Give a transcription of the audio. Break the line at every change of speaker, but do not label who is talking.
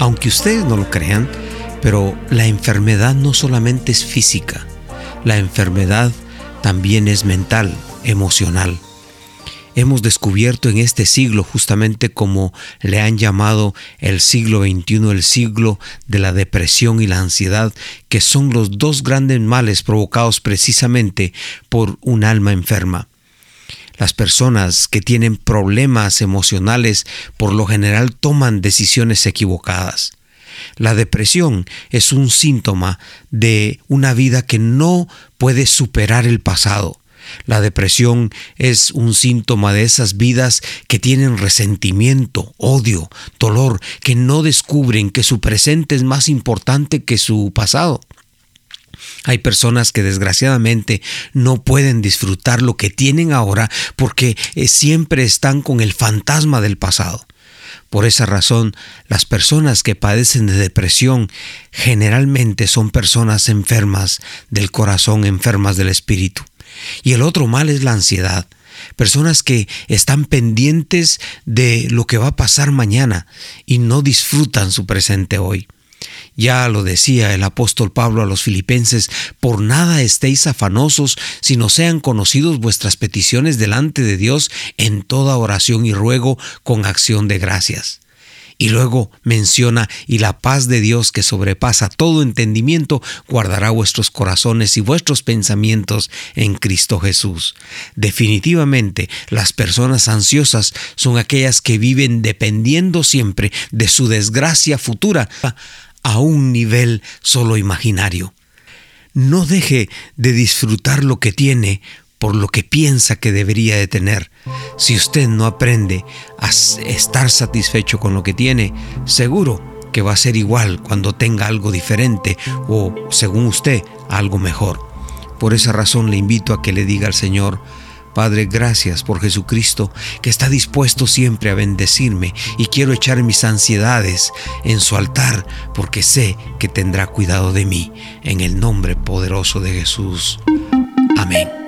Aunque ustedes no lo crean, pero la enfermedad no solamente es física, la enfermedad también es mental, emocional. Hemos descubierto en este siglo, justamente como le han llamado el siglo XXI, el siglo de la depresión y la ansiedad, que son los dos grandes males provocados precisamente por un alma enferma. Las personas que tienen problemas emocionales por lo general toman decisiones equivocadas. La depresión es un síntoma de una vida que no puede superar el pasado. La depresión es un síntoma de esas vidas que tienen resentimiento, odio, dolor, que no descubren que su presente es más importante que su pasado. Hay personas que desgraciadamente no pueden disfrutar lo que tienen ahora porque eh, siempre están con el fantasma del pasado. Por esa razón, las personas que padecen de depresión generalmente son personas enfermas del corazón, enfermas del espíritu. Y el otro mal es la ansiedad. Personas que están pendientes de lo que va a pasar mañana y no disfrutan su presente hoy. Ya lo decía el apóstol Pablo a los filipenses, por nada estéis afanosos, sino sean conocidos vuestras peticiones delante de Dios en toda oración y ruego con acción de gracias. Y luego menciona, y la paz de Dios que sobrepasa todo entendimiento, guardará vuestros corazones y vuestros pensamientos en Cristo Jesús. Definitivamente, las personas ansiosas son aquellas que viven dependiendo siempre de su desgracia futura a un nivel solo imaginario. No deje de disfrutar lo que tiene por lo que piensa que debería de tener. Si usted no aprende a estar satisfecho con lo que tiene, seguro que va a ser igual cuando tenga algo diferente o, según usted, algo mejor. Por esa razón le invito a que le diga al Señor, Padre, gracias por Jesucristo que está dispuesto siempre a bendecirme y quiero echar mis ansiedades en su altar porque sé que tendrá cuidado de mí. En el nombre poderoso de Jesús. Amén.